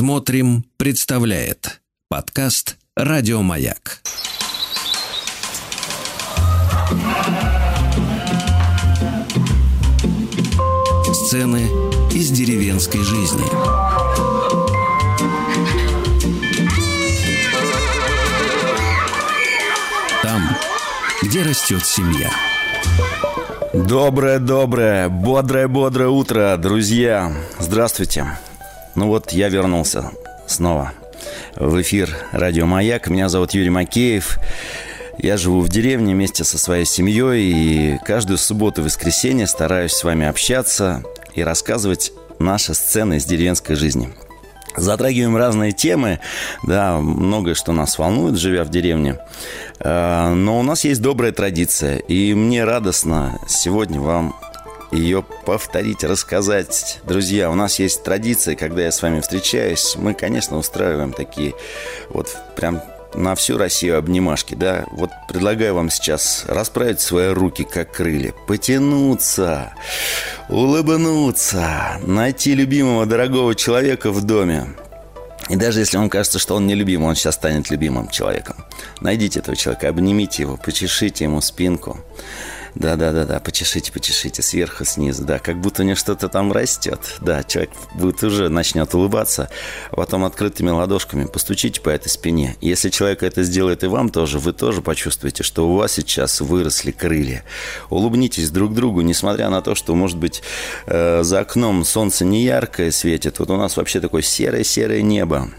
Смотрим, представляет подкаст Радиомаяк. Сцены из деревенской жизни. Там, где растет семья. Доброе-доброе, бодрое-бодрое утро, друзья. Здравствуйте. Ну вот, я вернулся снова в эфир «Радио Маяк». Меня зовут Юрий Макеев. Я живу в деревне вместе со своей семьей и каждую субботу и воскресенье стараюсь с вами общаться и рассказывать наши сцены из деревенской жизни. Затрагиваем разные темы, да, многое, что нас волнует, живя в деревне. Э, но у нас есть добрая традиция, и мне радостно сегодня вам ее повторить, рассказать. Друзья, у нас есть традиция, когда я с вами встречаюсь, мы, конечно, устраиваем такие вот прям на всю Россию обнимашки, да? Вот предлагаю вам сейчас расправить свои руки, как крылья, потянуться, улыбнуться, найти любимого, дорогого человека в доме. И даже если вам кажется, что он не любим, он сейчас станет любимым человеком. Найдите этого человека, обнимите его, почешите ему спинку. Да-да-да-да, почешите, почешите сверху, снизу, да, как будто у него что-то там растет. Да, человек будет уже начнет улыбаться, а потом открытыми ладошками постучите по этой спине. Если человек это сделает и вам тоже, вы тоже почувствуете, что у вас сейчас выросли крылья. Улыбнитесь друг другу, несмотря на то, что, может быть, э, за окном солнце не яркое светит. Вот у нас вообще такое серое-серое небо.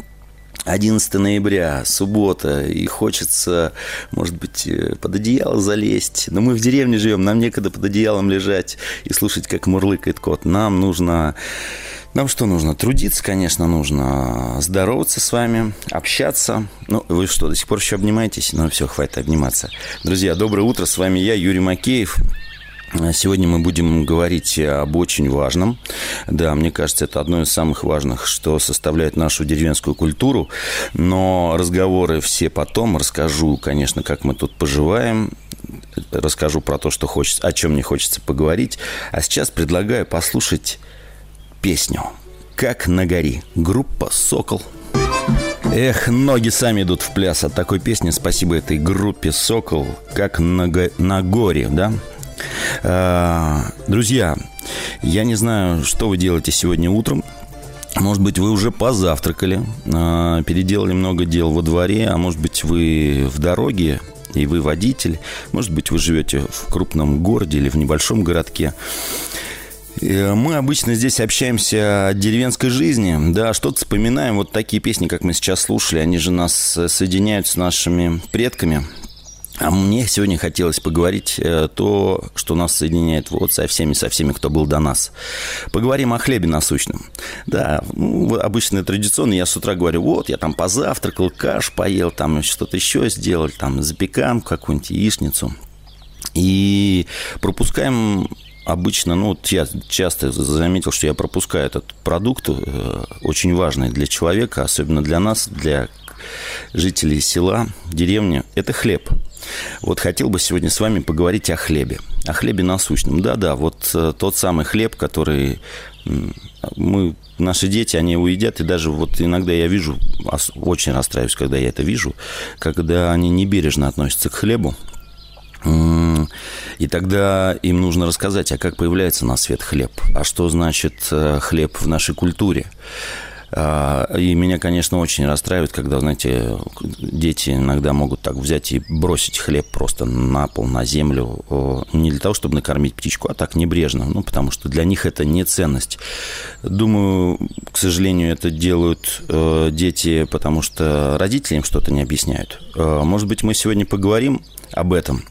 11 ноября, суббота, и хочется, может быть, э, под одеяло залезть. Но мы в деревне живем, нам некогда под одеялом лежать и слушать, как мурлыкает кот. Нам нужно... Нам что нужно? Трудиться, конечно, нужно. Здороваться с вами, общаться. Ну, вы что, до сих пор еще обнимаетесь? Ну, все, хватит обниматься. Друзья, доброе утро. С вами я, Юрий Макеев. Сегодня мы будем говорить об очень важном. Да, мне кажется, это одно из самых важных, что составляет нашу деревенскую культуру. Но разговоры все потом. Расскажу, конечно, как мы тут поживаем. Расскажу про то, что хочется, о чем мне хочется поговорить. А сейчас предлагаю послушать песню «Как на горе». Группа «Сокол». Эх, ноги сами идут в пляс от такой песни. Спасибо этой группе «Сокол». «Как на, го... на горе», да? Э, друзья, я не знаю, что вы делаете сегодня утром. Может быть, вы уже позавтракали, э, переделали много дел во дворе, а может быть, вы в дороге, и вы водитель. Может быть, вы живете в крупном городе или в небольшом городке. Э, мы обычно здесь общаемся о деревенской жизни, да, что-то вспоминаем. Вот такие песни, как мы сейчас слушали, они же нас соединяют с нашими предками, а мне сегодня хотелось поговорить э, то, что нас соединяет вот со всеми, со всеми, кто был до нас. Поговорим о хлебе насущном. Да, ну, обычно традиционно я с утра говорю, вот, я там позавтракал, каш поел, там что-то еще сделал, там запеканку какую-нибудь, яичницу. И пропускаем обычно, ну, вот я часто заметил, что я пропускаю этот продукт, э, очень важный для человека, особенно для нас, для жителей села, деревни, это хлеб – вот хотел бы сегодня с вами поговорить о хлебе, о хлебе насущном. Да-да, вот э, тот самый хлеб, который мы, наши дети, они его едят, и даже вот иногда я вижу, очень расстраиваюсь, когда я это вижу, когда они небережно относятся к хлебу, и тогда им нужно рассказать, а как появляется на свет хлеб, а что значит э, хлеб в нашей культуре. А, и меня, конечно, очень расстраивает, когда, знаете, дети иногда могут так взять и бросить хлеб просто на пол, на землю. Не для того, чтобы накормить птичку, а так небрежно. Ну, потому что для них это не ценность. Думаю, к сожалению, это делают э, дети, потому что родители им что-то не объясняют. Э, может быть, мы сегодня поговорим об этом –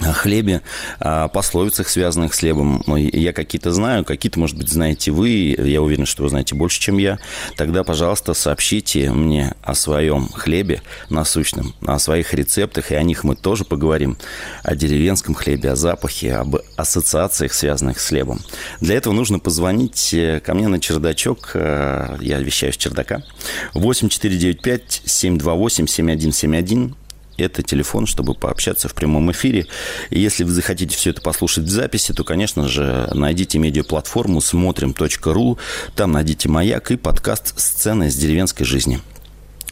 о хлебе, о пословицах, связанных с хлебом. Я какие-то знаю, какие-то, может быть, знаете вы. Я уверен, что вы знаете больше, чем я. Тогда, пожалуйста, сообщите мне о своем хлебе насущном, о своих рецептах, и о них мы тоже поговорим. О деревенском хлебе, о запахе, об ассоциациях, связанных с хлебом. Для этого нужно позвонить э, ко мне на чердачок. Э, я вещаю с чердака. 8495 728 7171 Это телефон, чтобы пообщаться в прямом эфире. И если вы захотите все это послушать в записи, то, конечно же, найдите медиаплатформу смотрим.ру, там найдите «Маяк» и подкаст «Сцены из деревенской жизни».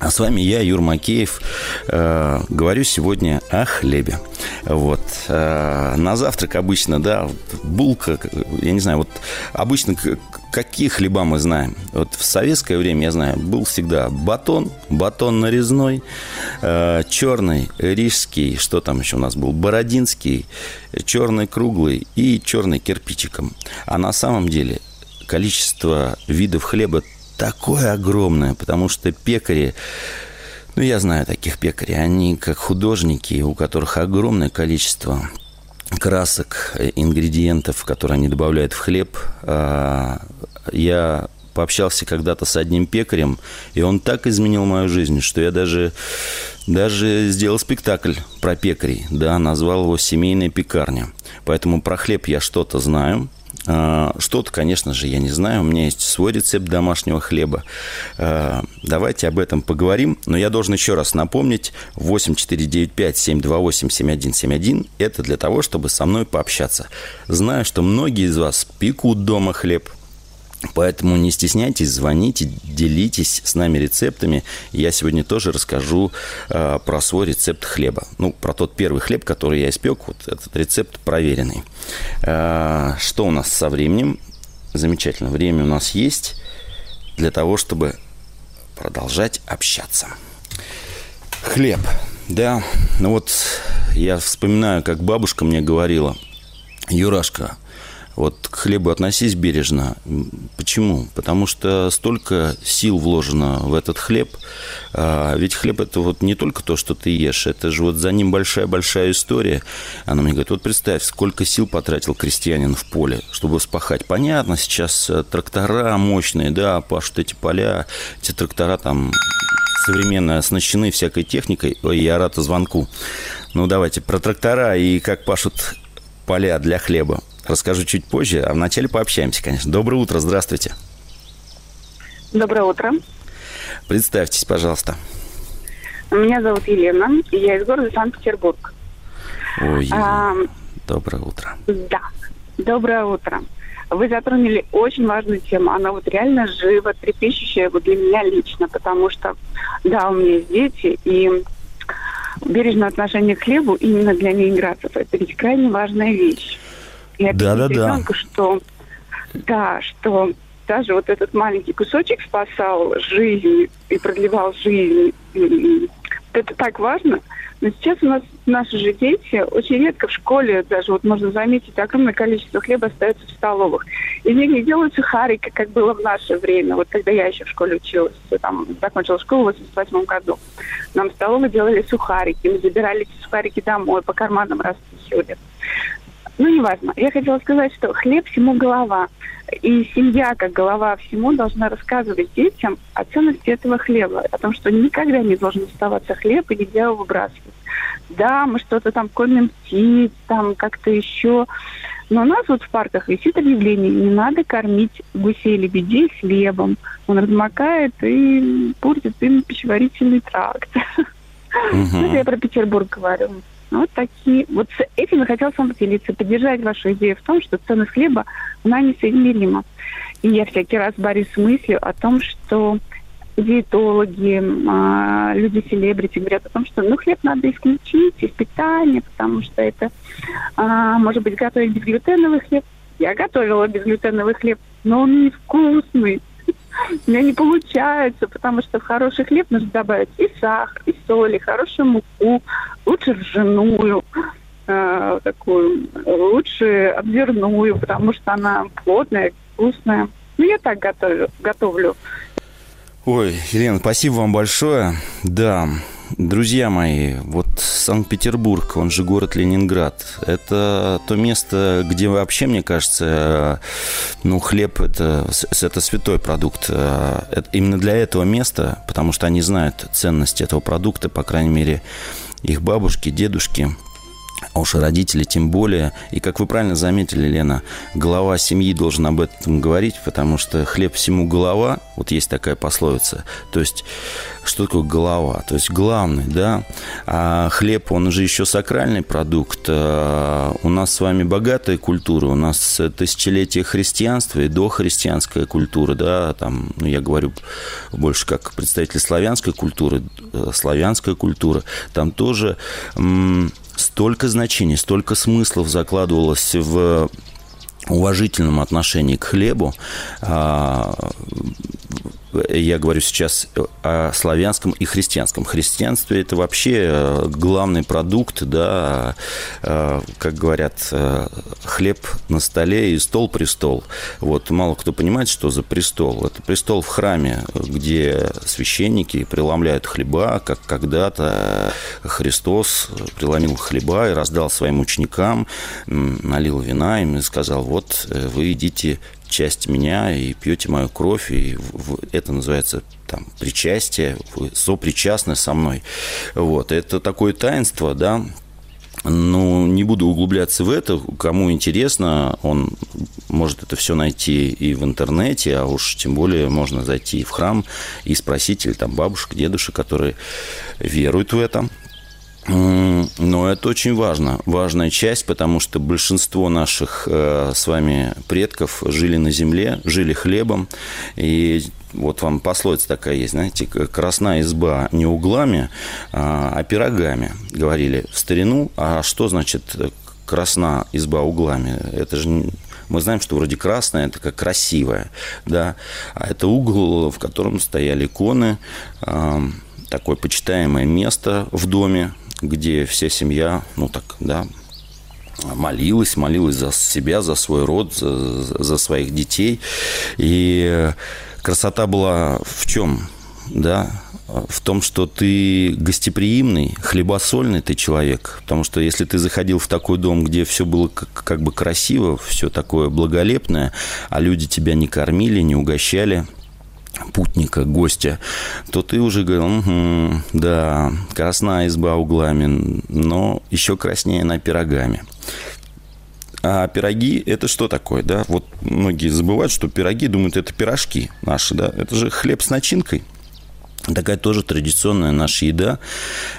А с вами я, Юр Макеев. Э, говорю сегодня о хлебе. Вот. Э, на завтрак обычно, да, булка, я не знаю, вот обычно какие хлеба мы знаем? Вот в советское время, я знаю, был всегда батон, батон нарезной, э, черный, рижский, что там еще у нас был, бородинский, черный круглый и черный кирпичиком. А на самом деле количество видов хлеба такое огромное, потому что пекари, ну, я знаю таких пекарей, они как художники, у которых огромное количество красок, ингредиентов, которые они добавляют в хлеб. А, я пообщался когда-то с одним пекарем, и он так изменил мою жизнь, что я даже, даже сделал спектакль про пекарей, да, назвал его «Семейная пекарня». Поэтому про хлеб я что-то знаю, что-то, конечно же, я не знаю. У меня есть свой рецепт домашнего хлеба. А, давайте об этом поговорим. Но я должен еще раз напомнить. 8495-728-7171. Это для того, чтобы со мной пообщаться. Знаю, что многие из вас пекут дома хлеб – Поэтому не стесняйтесь, звоните, делитесь с нами рецептами. Я сегодня тоже расскажу э, про свой рецепт хлеба. Ну, про тот первый хлеб, который я испек. Вот этот рецепт проверенный. Э, что у нас со временем? Замечательно. Время у нас есть для того, чтобы продолжать общаться. Хлеб. Да, ну вот я вспоминаю, как бабушка мне говорила, Юрашка, вот к хлебу относись бережно. Почему? Потому что столько сил вложено в этот хлеб. А ведь хлеб это вот не только то, что ты ешь, это же вот за ним большая-большая история. Она мне говорит, вот представь, сколько сил потратил крестьянин в поле, чтобы вспахать. Понятно, сейчас э, трактора мощные, да, пашут эти поля, эти трактора там современно оснащены всякой техникой. Ой, я рад звонку. Ну, давайте про трактора и как пашут поля для хлеба расскажу чуть позже, а вначале пообщаемся, конечно. Доброе утро, здравствуйте. Доброе утро. Представьтесь, пожалуйста. Меня зовут Елена, и я из города Санкт-Петербург. Ой, а, доброе утро. Да, доброе утро. Вы затронули очень важную тему. Она вот реально живо, трепещущая вот для меня лично, потому что, да, у меня есть дети, и бережное отношение к хлебу именно для неиграцев – это ведь крайне важная вещь и да, да, да. ребенку, что да, что даже вот этот маленький кусочек спасал жизнь и продлевал жизнь. Это так важно. Но сейчас у нас наши же дети очень редко в школе, даже вот можно заметить, огромное количество хлеба остается в столовых. Из них не делают сухарики, как было в наше время. Вот когда я еще в школе училась, там, закончила школу в 88 году. Нам в столовой делали сухарики. Мы забирали эти сухарики домой, по карманам распихивали. Ну, неважно. Я хотела сказать, что хлеб всему голова. И семья, как голова всему, должна рассказывать детям о ценности этого хлеба, о том, что никогда не должен оставаться хлеб и нельзя его выбрасывать. Да, мы что-то там кормим птиц, там как-то еще. Но у нас вот в парках висит объявление, не надо кормить гусей лебедей хлебом. Он размокает и портит им пищеварительный тракт. Угу. Это я про Петербург говорю. Вот такие. Вот с этим я хотела с вами поделиться, поддержать вашу идею в том, что ценность хлеба, она несоизмерима. И я всякий раз борюсь с мыслью о том, что диетологи, а, люди селебрити говорят о том, что ну хлеб надо исключить из питания, потому что это а, может быть готовить безглютеновый хлеб. Я готовила безглютеновый хлеб, но он невкусный. У меня не получается, потому что в хороший хлеб нужно добавить и сахар, и соль, и хорошую муку, лучше ржаную, э, такую, лучше обзерную, потому что она плотная, вкусная. Ну, я так готовлю. готовлю. Ой, Елена, спасибо вам большое. Да, Друзья мои, вот Санкт-Петербург, он же город Ленинград, это то место, где вообще, мне кажется, ну, хлеб это, это святой продукт. Это именно для этого места, потому что они знают ценность этого продукта, по крайней мере, их бабушки, дедушки. А уж родители тем более. И, как вы правильно заметили, Лена, глава семьи должен об этом говорить, потому что хлеб всему голова. Вот есть такая пословица. То есть, что такое голова? То есть, главный, да? А хлеб, он же еще сакральный продукт. А у нас с вами богатая культура, у нас тысячелетие христианства и дохристианская культура, да, там, ну, я говорю больше как представитель славянской культуры, э, славянская культура. Там тоже столько значений, столько смыслов закладывалось в уважительном отношении к хлебу, а, я говорю сейчас о славянском и христианском. Христианство – это вообще э, главный продукт, да, э, как говорят, э, хлеб на столе и стол престол. Вот мало кто понимает, что за престол. Это престол в храме, где священники преломляют хлеба, как когда-то Христос преломил хлеба и раздал своим ученикам, налил вина им и сказал, вот вы идите часть меня и пьете мою кровь, и это называется там причастие, вы со мной. Вот, это такое таинство, да, ну, не буду углубляться в это. Кому интересно, он может это все найти и в интернете, а уж тем более можно зайти в храм и спросить, или там бабушек, дедушек, которые веруют в это. Но это очень важно, важная часть, потому что большинство наших э, с вами предков жили на земле, жили хлебом, и вот вам пословица такая есть, знаете, красная изба не углами, а, а пирогами, говорили в старину. А что значит красна изба углами? Это же мы знаем, что вроде красная, это как красивая, да, а это угол, в котором стояли иконы, такое почитаемое место в доме, где вся семья, ну так, да, молилась, молилась за себя, за свой род, за, за своих детей. И красота была в чем? Да, в том, что ты гостеприимный, хлебосольный ты человек. Потому что если ты заходил в такой дом, где все было как, как бы красиво, все такое благолепное, а люди тебя не кормили, не угощали – путника, гостя, то ты уже говорил, угу, да, красная изба углами, но еще краснее на пирогами. А пироги – это что такое, да? Вот многие забывают, что пироги, думают, это пирожки наши, да? Это же хлеб с начинкой – Такая тоже традиционная наша еда.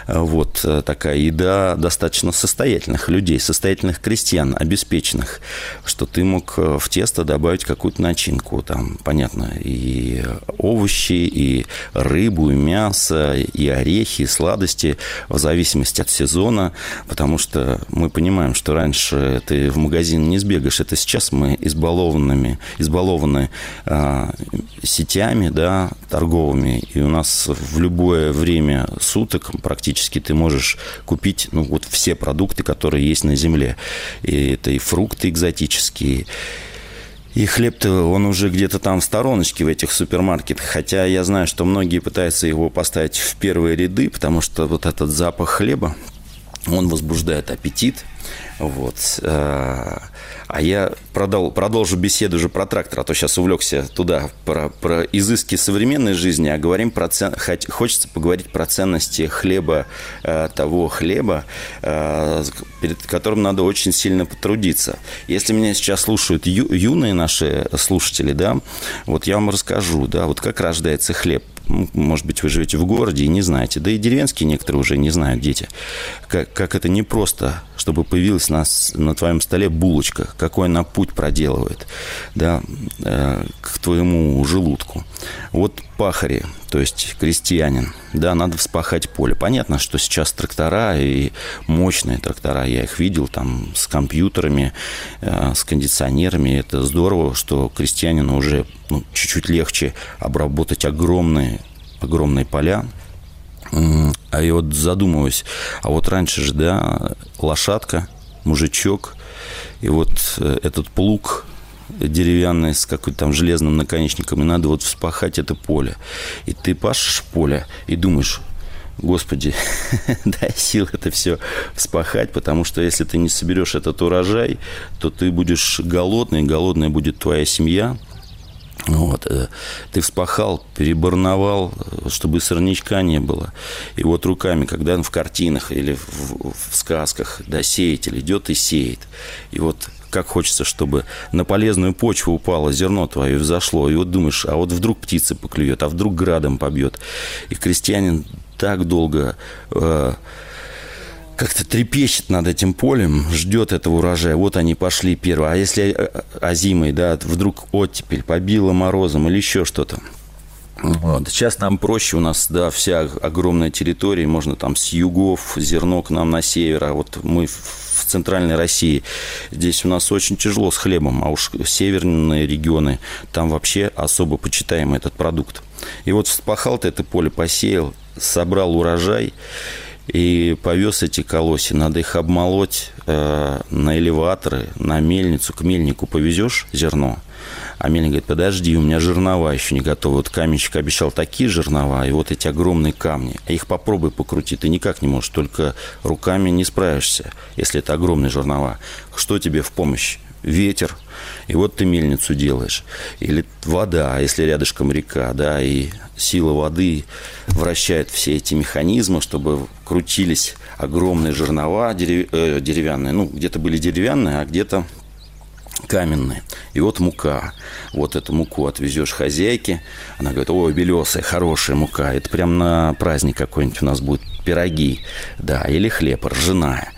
Вот э, такая еда достаточно состоятельных людей, состоятельных крестьян, обеспеченных, что ты мог э, в тесто добавить какую-то начинку. Там, понятно, и овощи, и рыбу, и мясо, и орехи, и сладости, в зависимости от сезона, потому что мы понимаем, что раньше ты в магазин не сбегаешь, это сейчас мы избалованными, избалованы э, сетями, да, торговыми, и у нас в любое время суток практически ты можешь купить ну, вот все продукты, которые есть на земле. И это и фрукты экзотические, и хлеб-то, он уже где-то там в стороночке в этих супермаркетах. Хотя я знаю, что многие пытаются его поставить в первые ряды, потому что вот этот запах хлеба, он возбуждает аппетит. Вот. Э, а я продал, продолжу беседу уже про трактор, а то сейчас увлекся туда, про, про изыски современной жизни, а говорим про цен... хочется поговорить про ценности хлеба, э, того хлеба, э, перед которым надо очень сильно потрудиться. Если меня сейчас слушают ю, юные наши слушатели, да, вот я вам расскажу, да, вот как рождается хлеб. Может быть, вы живете в городе и не знаете. Да и деревенские некоторые уже не знают, дети. Как, как это непросто, чтобы появилась на, на твоем столе булочка. Какой она путь проделывает да, э, к твоему желудку. Вот пахари, то есть крестьянин, да, надо вспахать поле. Понятно, что сейчас трактора и мощные трактора, я их видел там с компьютерами, э, с кондиционерами. Это здорово, что крестьянину уже ну, чуть-чуть легче обработать огромные, огромные поля. А я вот задумываюсь, а вот раньше же, да, лошадка, мужичок, и вот э, этот плуг деревянный с какой-то там железным наконечником, и надо вот вспахать это поле. И ты пашешь поле и думаешь, Господи, дай сил это все вспахать, потому что если ты не соберешь этот урожай, то ты будешь голодный, голодная будет твоя семья – Вот, э, ты вспахал, переборновал, чтобы сорнячка не было. И вот руками, когда в картинах или в, в сказках, да, сеятель идет и сеет. И вот как хочется, чтобы на полезную почву упало зерно твое и взошло. И вот думаешь, а вот вдруг птица поклюет, а вдруг градом побьет. И крестьянин так долго э, как-то трепещет над этим полем, ждет этого урожая. Вот они пошли первые. А если э, а зимой, да, вдруг оттепель побила морозом или еще что-то. Вот. Сейчас нам проще, у нас, да, вся огромная территория, можно там с югов зерно к нам на север, а вот мы в центральной России, здесь у нас очень тяжело с хлебом, а уж северные регионы, там вообще особо почитаем этот продукт. И вот вспахал ты это поле, посеял, собрал урожай, и повез эти колоси. Надо их обмолоть э, на элеваторы, на мельницу. К мельнику повезешь зерно, а мельник говорит, подожди, у меня жернова еще не готовы. Вот каменщик обещал такие жернова, и вот эти огромные камни. А их попробуй покрутить, ты никак не можешь, только руками не справишься, если это огромные жернова. Что тебе в помощь? Ветер, и вот ты мельницу делаешь. Или вода, если рядышком река, да, и сила воды вращает все эти механизмы, чтобы крутились огромные жернова э, деревянные. Ну, где-то были деревянные, а где-то каменные. И вот мука. Вот эту муку отвезешь хозяйке. Она говорит, ой, белесая, хорошая мука. Это прям на праздник какой-нибудь у нас будет пироги. Да, или хлеб, ржаная.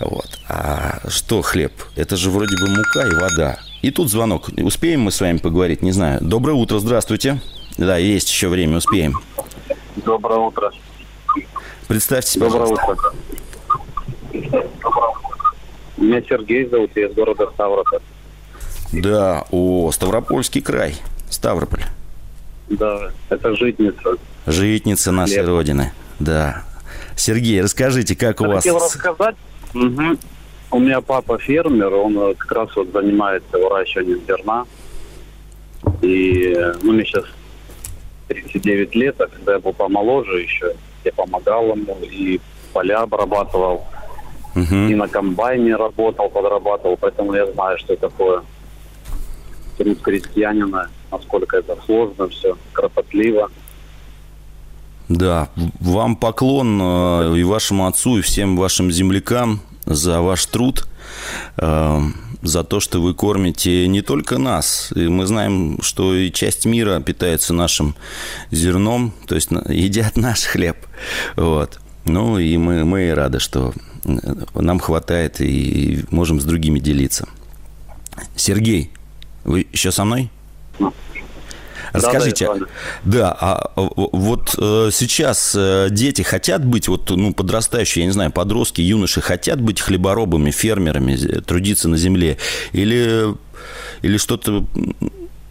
Вот. А что хлеб? Это же вроде бы мука и вода. И тут звонок. Успеем мы с вами поговорить? Не знаю. Доброе утро, здравствуйте. Да, есть еще время, успеем. Доброе утро. Представьте себя, Доброе утро. Меня Сергей зовут, я из города Ставрополь. Да, о, Ставропольский край, Ставрополь. Да, это житница. Житница нашей Хлеб. Родины, да. Сергей, расскажите, как у вас... Хотел рассказать. Мгм. У меня папа фермер, он как раз вот занимается выращиванием зерна. И ну, мне сейчас 39 лет, а когда я был помоложе еще, я помогал ему и поля обрабатывал, Мгм. и на комбайне работал, подрабатывал, поэтому я знаю, что такое труд крестьянина, насколько это сложно все, кропотливо. Да, вам поклон э, и вашему отцу, и всем вашим землякам за ваш труд, э, за то, что вы кормите не только нас. И мы знаем, что и часть мира питается нашим зерном, то есть едят наш хлеб. Вот. Ну и мы, мы рады, что э, нам хватает и можем с другими делиться. Сергей, вы еще со мной? Расскажите, да, а вот э, сейчас э, дети хотят быть, вот, ну, подрастающие, я не знаю, подростки, юноши хотят быть хлеборобами, фермерами, трудиться на земле, или, или что-то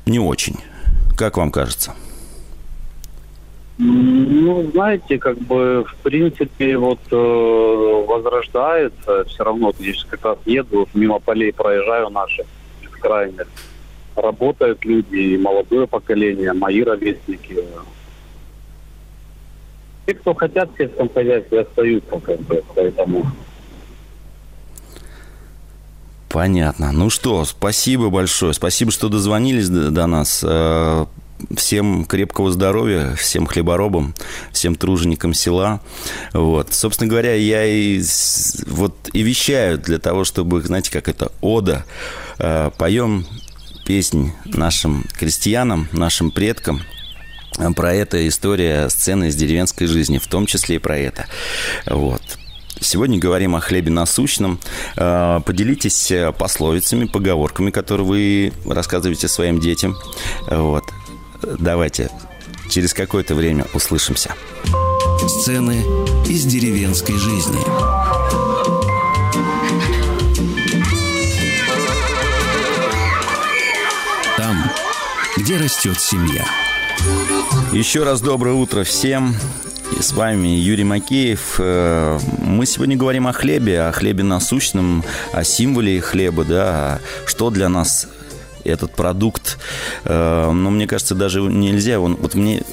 не очень? Как вам кажется? Ну, знаете, как бы, в принципе, вот э, возрождается, все равно, я сейчас как раз еду, мимо полей проезжаю наши, бескрайних. Работают люди, и молодое поколение, мои ровесники. Те, кто хотят в сельском хозяйстве, остаются, как бы, поэтому... Понятно. Ну что, спасибо большое. Спасибо, что дозвонились до, до нас. Э, Всем крепкого здоровья, всем хлеборобам, всем труженикам села. Вот. Собственно говоря, я и, вот, и вещаю для того, чтобы, знаете, как это, ода. Э, Поем песнь нашим крестьянам, нашим предкам, про это история сцены из деревенской жизни, в том числе и про это. Вот. Сегодня говорим о хлебе насущном. Э, Поделитесь э, пословицами, поговорками, которые вы рассказываете своим детям. Вот. Давайте через какое-то время услышимся. Сцены из деревенской жизни. Где растет семья. Еще раз доброе утро всем. И с вами Юрий Макеев. Э, Мы сегодня говорим о хлебе, о хлебе насущном, о символе хлеба, да, что для нас этот продукт, э, ну, мне кажется, даже нельзя его, вот мне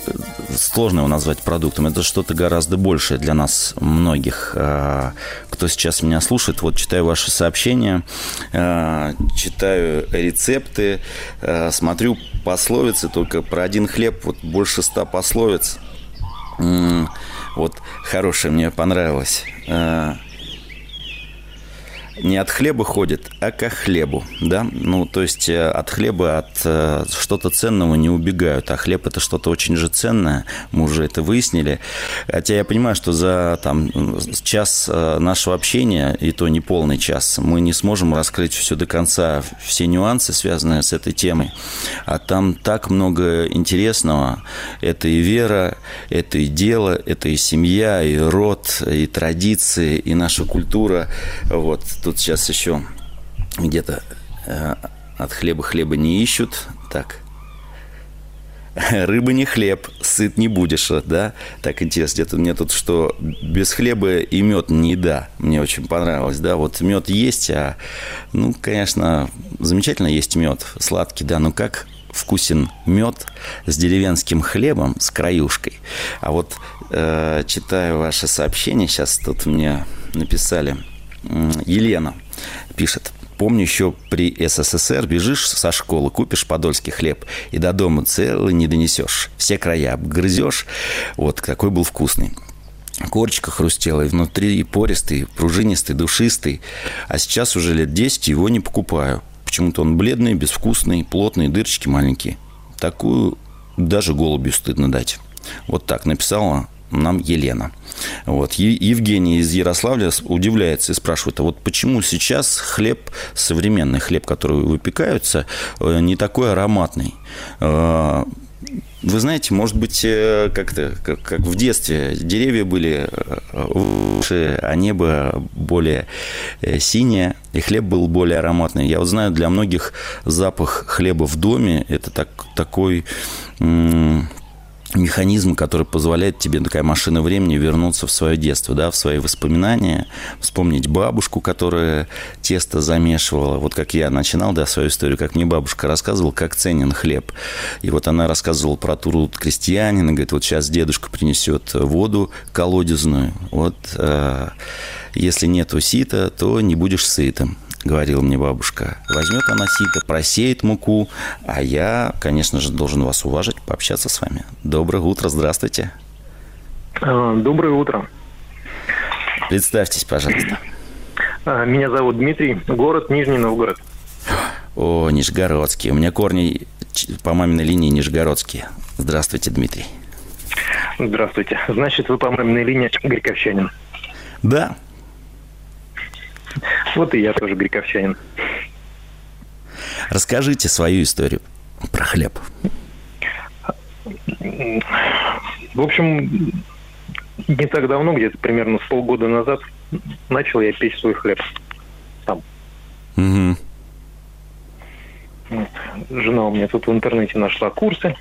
сложно его назвать продуктом. Это что-то гораздо большее для нас многих. Э, кто сейчас меня слушает, вот читаю ваши сообщения, э, читаю рецепты, э, смотрю пословицы, только про один хлеб вот больше ста пословиц. Вот хорошее мне понравилось. Э, не от хлеба ходит, а ко хлебу, да? Ну, то есть э, от хлеба, от э, что-то ценного не убегают, а хлеб это что-то очень же ценное, мы уже это выяснили. Хотя я понимаю, что за там час э, нашего общения, и то не полный час, мы не сможем раскрыть все до конца, все нюансы, связанные с этой темой. А там так много интересного. Это и вера, это и дело, это и семья, и род, и традиции, и наша культура. Вот Тут сейчас еще где-то э, от хлеба хлеба не ищут. Так. Рыба не хлеб, сыт не будешь, да? Так интересно, где-то мне тут что без хлеба и мед не еда. Мне очень понравилось, да? Вот мед есть, а, ну, конечно, замечательно есть мед, сладкий, да, но как вкусен мед с деревенским хлебом, с краюшкой. А вот э, читаю ваше сообщение, сейчас тут мне написали – Елена пишет. Помню, еще при СССР бежишь со школы, купишь подольский хлеб и до дома целый не донесешь. Все края обгрызешь. Вот, какой был вкусный. Корочка хрустела, и внутри пористый, пружинистый, душистый. А сейчас уже лет 10 его не покупаю. Почему-то он бледный, безвкусный, плотный, дырочки маленькие. Такую даже голубю стыдно дать. Вот так написала нам Елена. Вот. Евгений из Ярославля удивляется и спрашивает, а вот почему сейчас хлеб, современный хлеб, который выпекаются, э, не такой ароматный? Э, вы знаете, может быть, э, как-то, как, как в детстве, деревья были выше, а небо более синее, и хлеб был более ароматный. Я вот знаю, для многих запах хлеба в доме – это так, такой механизм, который позволяет тебе, такая машина времени, вернуться в свое детство, да, в свои воспоминания, вспомнить бабушку, которая тесто замешивала. Вот как я начинал, да, свою историю, как мне бабушка рассказывала, как ценен хлеб. И вот она рассказывала про труд крестьянина, говорит, вот сейчас дедушка принесет воду колодезную, вот э, если нету сита, то не будешь сытым говорила мне бабушка. Возьмет она сито, просеет муку, а я, конечно же, должен вас уважить, пообщаться с вами. Доброе утро, здравствуйте. А, доброе утро. Представьтесь, пожалуйста. А, меня зовут Дмитрий, город Нижний Новгород. О, Нижегородский. У меня корни по маминой линии Нижегородские. Здравствуйте, Дмитрий. Здравствуйте. Значит, вы по маминой линии Горьковчанин. Да, вот и я тоже грековчанин. Расскажите свою историю про хлеб. В общем, не так давно, где-то примерно с полгода назад, начал я печь свой хлеб сам. Угу. Жена у меня тут в интернете нашла курсы.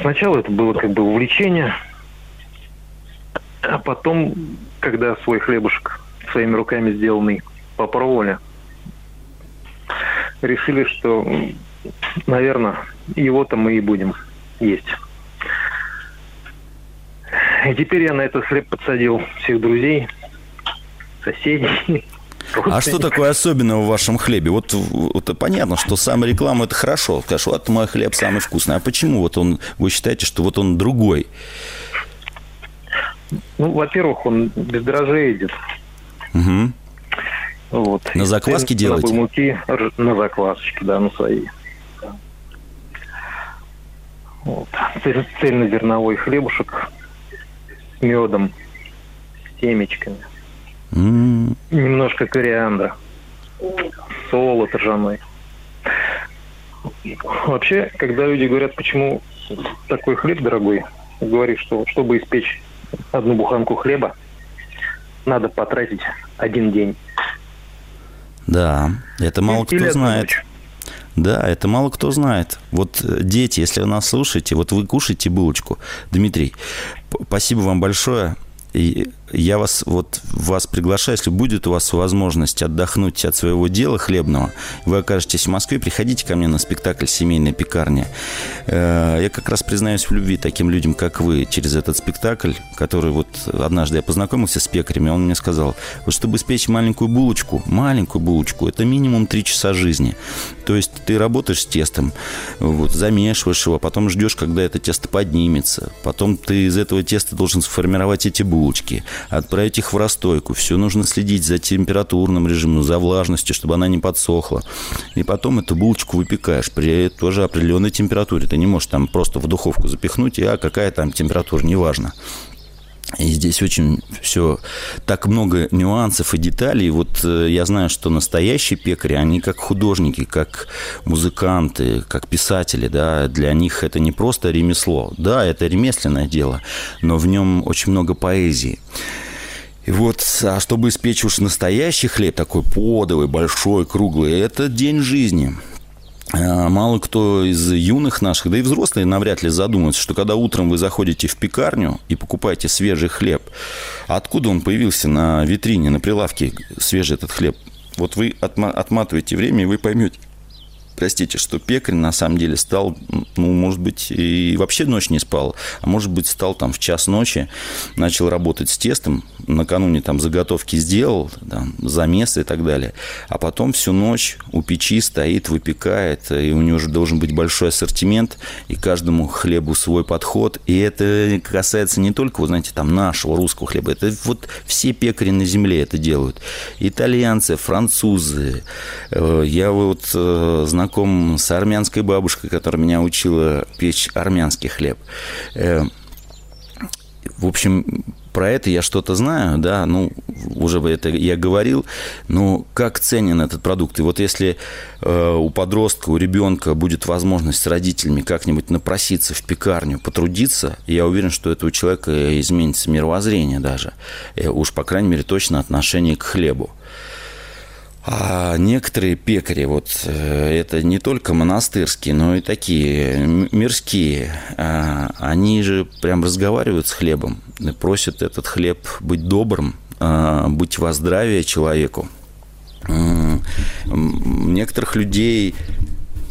Сначала это было как бы увлечение, а потом, когда свой хлебушек своими руками сделанный, попробовали. Решили, что, наверное, его-то мы и будем есть. И теперь я на этот хлеб подсадил всех друзей, соседей. А что такое особенное в вашем хлебе? Вот, вот понятно, что самая реклама это хорошо. Скажешь, вот мой хлеб самый вкусный. А почему вот он, вы считаете, что вот он другой? Ну, во-первых, он без дрожжей идет. Угу. Вот. На закваске делаете? муки на заквасочке, да, на свои. Вот. Цельнозерновой хлебушек с медом, с темечками. Mm. Немножко кориандра. Солод ржаной. Вообще, когда люди говорят, почему такой хлеб дорогой, говорит, что чтобы испечь одну буханку хлеба, надо потратить один день. Да, это мало кто знает. Да, это мало кто знает. Вот э, дети, если вы нас слушаете, вот вы кушаете булочку. Дмитрий, спасибо вам большое. И я вас вот вас приглашаю, если будет у вас возможность отдохнуть от своего дела хлебного, вы окажетесь в Москве, приходите ко мне на спектакль «Семейная пекарня». Э, я как раз признаюсь в любви таким людям, как вы, через этот спектакль, который вот однажды я познакомился с пекарями, он мне сказал, вот чтобы испечь маленькую булочку, маленькую булочку, это минимум три часа жизни. То есть ты работаешь с тестом, вот, замешиваешь его, потом ждешь, когда это тесто поднимется, потом ты из этого теста должен сформировать эти булочки, отправить их в расстойку. Все нужно следить за температурным режимом, за влажностью, чтобы она не подсохла. И потом эту булочку выпекаешь при тоже определенной температуре. Ты не можешь там просто в духовку запихнуть, и а какая там температура, неважно. И здесь очень все так много нюансов и деталей. Вот э, я знаю, что настоящие пекари, они как художники, как музыканты, как писатели, да, для них это не просто ремесло. Да, это ремесленное дело, но в нем очень много поэзии. И вот, а чтобы испечь уж настоящий хлеб, такой подовый, большой, круглый, это день жизни. А, мало кто из юных наших, да и взрослые навряд ли задумаются, что когда утром вы заходите в пекарню и покупаете свежий хлеб, откуда он появился на витрине, на прилавке, свежий этот хлеб? Вот вы отматываете время, и вы поймете, простите, что пекарь на самом деле стал, ну, может быть, и вообще ночь не спал, а может быть, стал там в час ночи, начал работать с тестом, накануне там заготовки сделал, там, замес и так далее, а потом всю ночь у печи стоит, выпекает, и у него уже должен быть большой ассортимент, и каждому хлебу свой подход, и это касается не только, вы знаете, там нашего русского хлеба, это вот все пекари на земле это делают, итальянцы, французы, э, я вот э, знаю знаком с армянской бабушкой, которая меня учила печь армянский хлеб. Э, в общем, про это я что-то знаю, да, ну, уже это я говорил, но как ценен этот продукт? И вот если э, у подростка, у ребенка будет возможность с родителями как-нибудь напроситься в пекарню, потрудиться, я уверен, что этого человека изменится мировоззрение даже, э, уж, по крайней мере, точно отношение к хлебу. А некоторые пекари, вот э, это не только монастырские, но и такие мирские, а, они же прям разговаривают с хлебом, просят этот хлеб быть добрым, а, быть во здравие человеку. Некоторых людей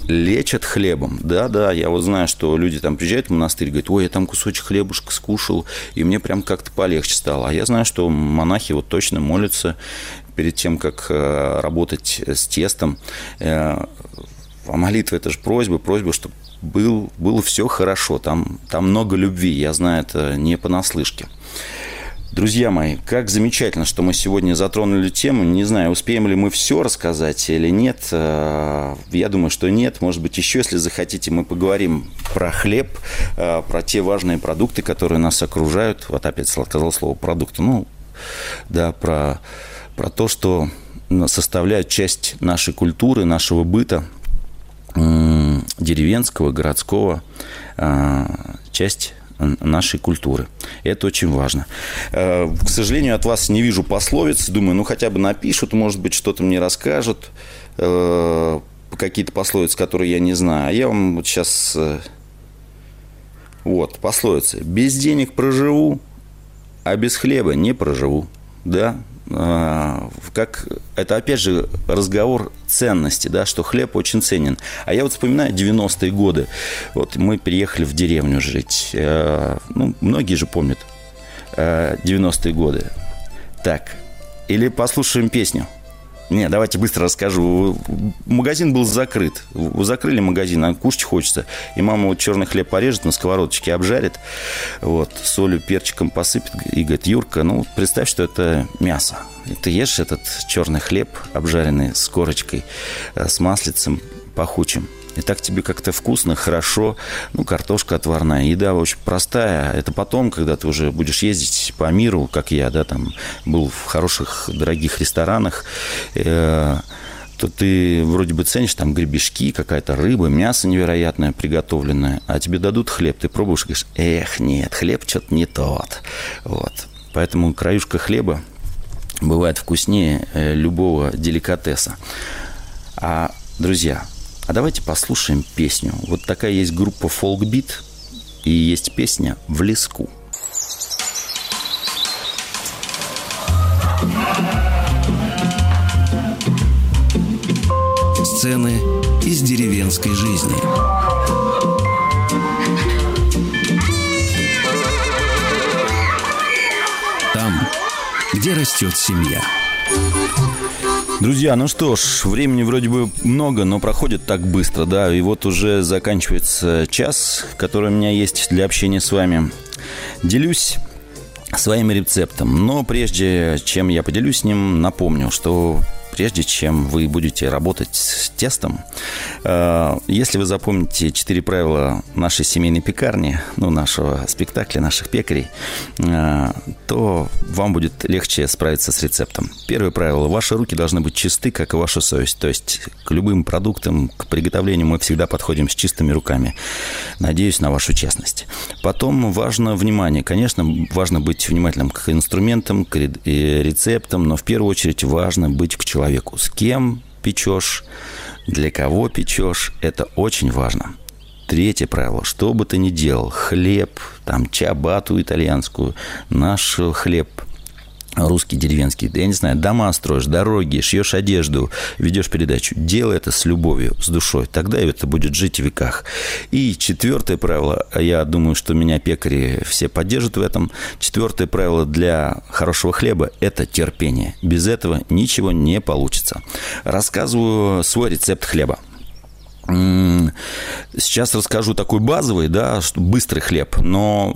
лечат хлебом. Да, да, я вот знаю, что люди там приезжают в монастырь, говорят, ой, я там кусочек хлебушка скушал, и мне прям как-то полегче стало. А я знаю, что монахи вот точно молятся перед тем, как э, работать с тестом. Э, а молитва – это же просьба, просьба, чтобы был, было все хорошо. Там, там много любви, я знаю это не понаслышке. Друзья мои, как замечательно, что мы сегодня затронули тему. Не знаю, успеем ли мы все рассказать или нет. Э, я думаю, что нет. Может быть, еще, если захотите, мы поговорим про хлеб, про те важные продукты, которые нас окружают. Вот опять сказал слово продукты. Ну, да, про про то, что составляют часть нашей культуры, нашего быта, деревенского, городского, а, часть нашей культуры. Это очень важно. Э, к сожалению, от вас не вижу пословиц. Думаю, ну хотя бы напишут, может быть, что-то мне расскажут. Э, какие-то пословицы, которые я не знаю. А я вам вот сейчас... Э, вот, пословицы. Без денег проживу, а без хлеба не проживу. Да, как это опять же разговор ценности, да, что хлеб очень ценен. А я вот вспоминаю 90-е годы. Вот мы переехали в деревню жить. Э, ну, многие же помнят 90-е э, годы. Так, или послушаем песню. Не, давайте быстро расскажу. Магазин был закрыт. Закрыли магазин, а кушать хочется. И мама вот черный хлеб порежет, на сковородочке обжарит. Вот, солью, перчиком посыпет. И говорит, Юрка, ну, представь, что это мясо. И ты ешь этот черный хлеб, обжаренный с корочкой, э, с маслицем пахучим. И так тебе как-то вкусно, хорошо. Ну, картошка отварная. Еда очень простая. Это потом, когда ты уже будешь ездить по миру, как я, да, там был в хороших, дорогих ресторанах, э, то ты вроде бы ценишь там гребешки, какая-то рыба, мясо невероятное приготовленное, а тебе дадут хлеб, ты пробуешь говоришь, эх, нет, хлеб что-то не тот. Вот. Поэтому краюшка хлеба бывает вкуснее э, любого деликатеса. А, друзья, а давайте послушаем песню. Вот такая есть группа «Фолкбит» и есть песня «В леску». Сцены из деревенской жизни. Там, где растет семья. Друзья, ну что ж, времени вроде бы много, но проходит так быстро, да, и вот уже заканчивается час, который у меня есть для общения с вами. Делюсь своим рецептом, но прежде чем я поделюсь с ним, напомню, что прежде чем вы будете работать с тестом, э, если вы запомните четыре правила нашей семейной пекарни, ну, нашего спектакля, наших пекарей, э, то вам будет легче справиться с рецептом. Первое правило. Ваши руки должны быть чисты, как и ваша совесть. То есть к любым продуктам, к приготовлению мы всегда подходим с чистыми руками. Надеюсь на вашу честность. Потом важно внимание. Конечно, важно быть внимательным к инструментам, к рецептам, но в первую очередь важно быть к человеку человеку, с кем печешь, для кого печешь, это очень важно. Третье правило, что бы ты ни делал, хлеб, там чабату итальянскую, наш хлеб русский деревенский, я не знаю, дома строишь, дороги, шьешь одежду, ведешь передачу. Делай это с любовью, с душой. Тогда это будет жить в веках. И четвертое правило, я думаю, что меня пекари все поддержат в этом. Четвертое правило для хорошего хлеба – это терпение. Без этого ничего не получится. Рассказываю свой рецепт хлеба – Сейчас расскажу такой базовый, да, быстрый хлеб, но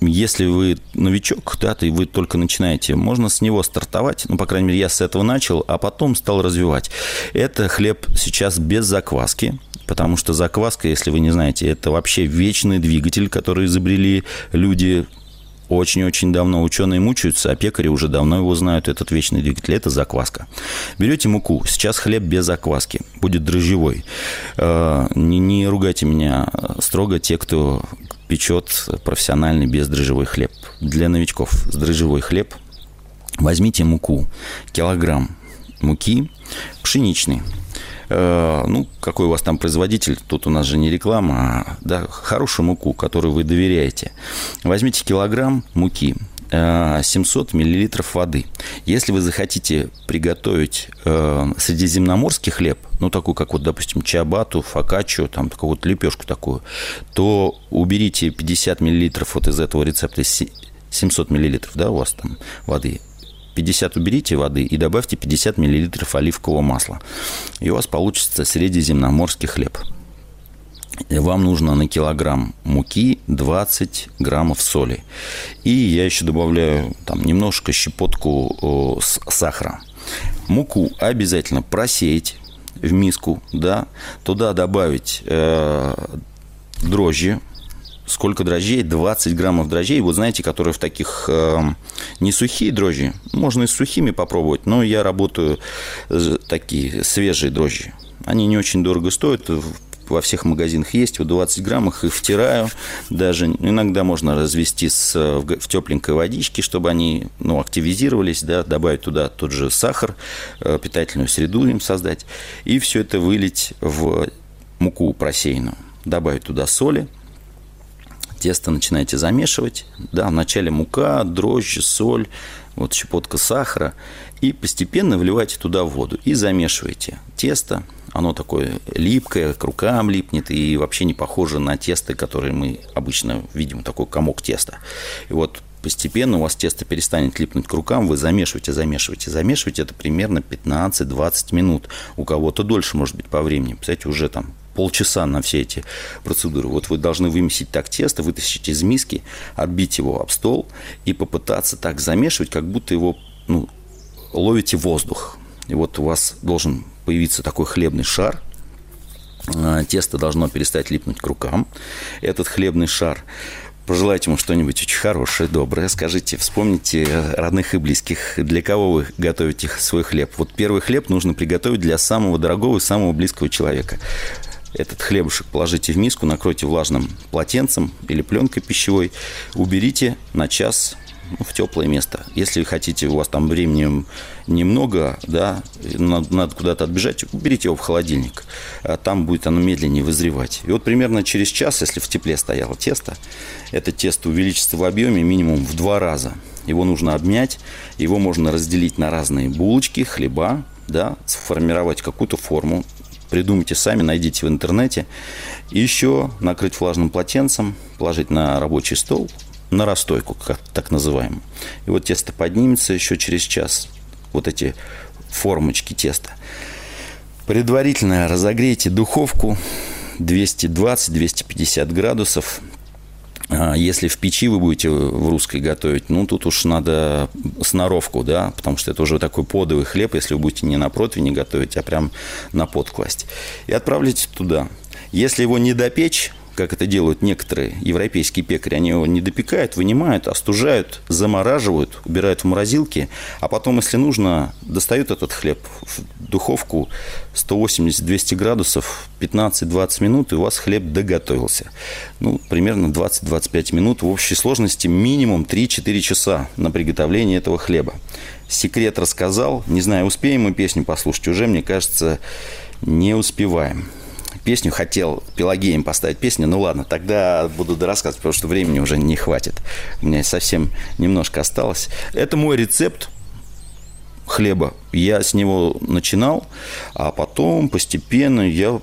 если вы новичок, да, и вы только начинаете, можно с него стартовать, ну, по крайней мере, я с этого начал, а потом стал развивать. Это хлеб сейчас без закваски, потому что закваска, если вы не знаете, это вообще вечный двигатель, который изобрели люди очень-очень давно ученые мучаются, а пекари уже давно его знают, этот вечный двигатель. Это закваска. Берете муку. Сейчас хлеб без закваски. Будет дрожжевой. Э, не, не ругайте меня строго те, кто печет профессиональный бездрожжевой хлеб. Для новичков с дрожжевой хлеб возьмите муку. Килограмм муки пшеничный Э, ну, какой у вас там производитель, тут у нас же не реклама, а да, хорошую муку, которую вы доверяете. Возьмите килограмм муки, 700 э, миллилитров воды. Если вы захотите приготовить э, средиземноморский хлеб, ну, такой, как вот, допустим, чабату, фокаччо, там, какую-то лепешку такую, то уберите 50 миллилитров вот из этого рецепта, 700 миллилитров, да, у вас там воды, 50 уберите воды и добавьте 50 мл оливкового масла. И у вас получится средиземноморский хлеб. И вам нужно на килограмм муки 20 граммов соли. И я еще добавляю там немножко щепотку сахара. Муку обязательно просеять в миску, да, туда добавить э, дрожжи, сколько дрожжей? 20 граммов дрожжей. Вот знаете, которые в таких э, не сухие дрожжи. Можно и с сухими попробовать, но я работаю такие свежие дрожжи. Они не очень дорого стоят, во всех магазинах есть, вот 20 граммах их втираю, даже иногда можно развести с, в, в тепленькой водичке, чтобы они ну, активизировались, да, добавить туда тот же сахар, э, питательную среду им создать, и все это вылить в муку просеянную, добавить туда соли, тесто начинаете замешивать. Да, вначале мука, дрожжи, соль, вот щепотка сахара. И постепенно вливайте туда воду и замешивайте тесто. Оно такое липкое, к рукам липнет и вообще не похоже на тесто, которое мы обычно видим, такой комок теста. И вот постепенно у вас тесто перестанет липнуть к рукам, вы замешиваете, замешиваете, замешиваете, это примерно 15-20 минут. У кого-то дольше, может быть, по времени. Кстати, уже там полчаса на все эти процедуры. Вот вы должны вымесить так тесто, вытащить из миски, отбить его об стол и попытаться так замешивать, как будто его ну, ловите воздух. И вот у вас должен появиться такой хлебный шар, а, тесто должно перестать липнуть к рукам. Этот хлебный шар Пожелайте ему что-нибудь очень хорошее, доброе. Скажите, вспомните родных и близких. Для кого вы готовите свой хлеб? Вот первый хлеб нужно приготовить для самого дорогого и самого близкого человека. Этот хлебушек положите в миску, накройте влажным полотенцем или пленкой пищевой, уберите на час ну, в теплое место. Если хотите, у вас там времени немного, да, надо, надо куда-то отбежать, уберите его в холодильник. А там будет оно медленнее вызревать. И вот примерно через час, если в тепле стояло тесто, это тесто увеличится в объеме минимум в два раза. Его нужно обмять, его можно разделить на разные булочки, хлеба, да, сформировать какую-то форму, придумайте сами, найдите в интернете. Еще накрыть влажным полотенцем, положить на рабочий стол, на расстойку, как так называемую. И вот тесто поднимется еще через час. Вот эти формочки теста. Предварительно разогрейте духовку 220-250 градусов. А если в печи вы будете в русской готовить, ну, тут уж надо сноровку, да, потому что это уже такой подовый хлеб, если вы будете не на противне готовить, а прям на пот класть. И отправляйте туда. Если его не допечь, как это делают некоторые европейские пекари. Они его не допекают, вынимают, остужают, замораживают, убирают в морозилки, а потом, если нужно, достают этот хлеб в духовку 180-200 градусов, 15-20 минут, и у вас хлеб доготовился. Ну, примерно 20-25 минут. В общей сложности минимум 3-4 часа на приготовление этого хлеба. Секрет рассказал. Не знаю, успеем мы песню послушать. Уже, мне кажется, не успеваем песню, хотел Пелагеем поставить песню, ну ладно, тогда буду рассказывать, потому что времени уже не хватит. У меня совсем немножко осталось. Это мой рецепт хлеба. Я с него начинал, а потом постепенно я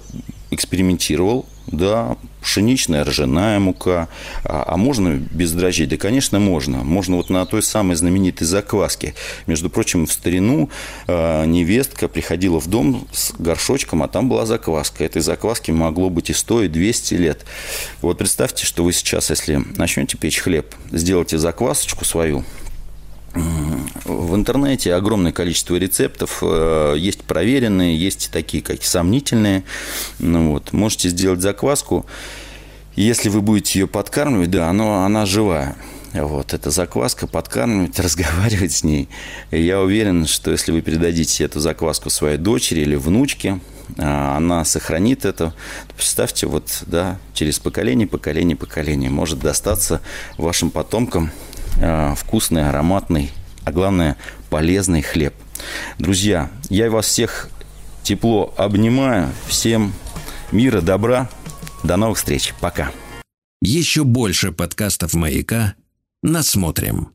экспериментировал, да, пшеничная, ржаная мука, а, а можно без дрожжей? Да, конечно, можно. Можно вот на той самой знаменитой закваске. Между прочим, в старину э, невестка приходила в дом с горшочком, а там была закваска. Этой закваски могло быть и 100, и 200 лет. Вот представьте, что вы сейчас, если начнете печь хлеб, сделайте заквасочку свою, в интернете огромное количество рецептов. Э, есть проверенные, есть такие, как сомнительные. Ну, вот. Можете сделать закваску. Если вы будете ее подкармливать, да, оно, она живая. Вот, эта закваска, подкармливать, разговаривать с ней. И я уверен, что если вы передадите эту закваску своей дочери или внучке, а, она сохранит это. Представьте, вот, да, через поколение, поколение, поколение может достаться вашим потомкам вкусный, ароматный, а главное, полезный хлеб. Друзья, я вас всех тепло обнимаю. Всем мира, добра. До новых встреч. Пока. Еще больше подкастов «Маяка» насмотрим.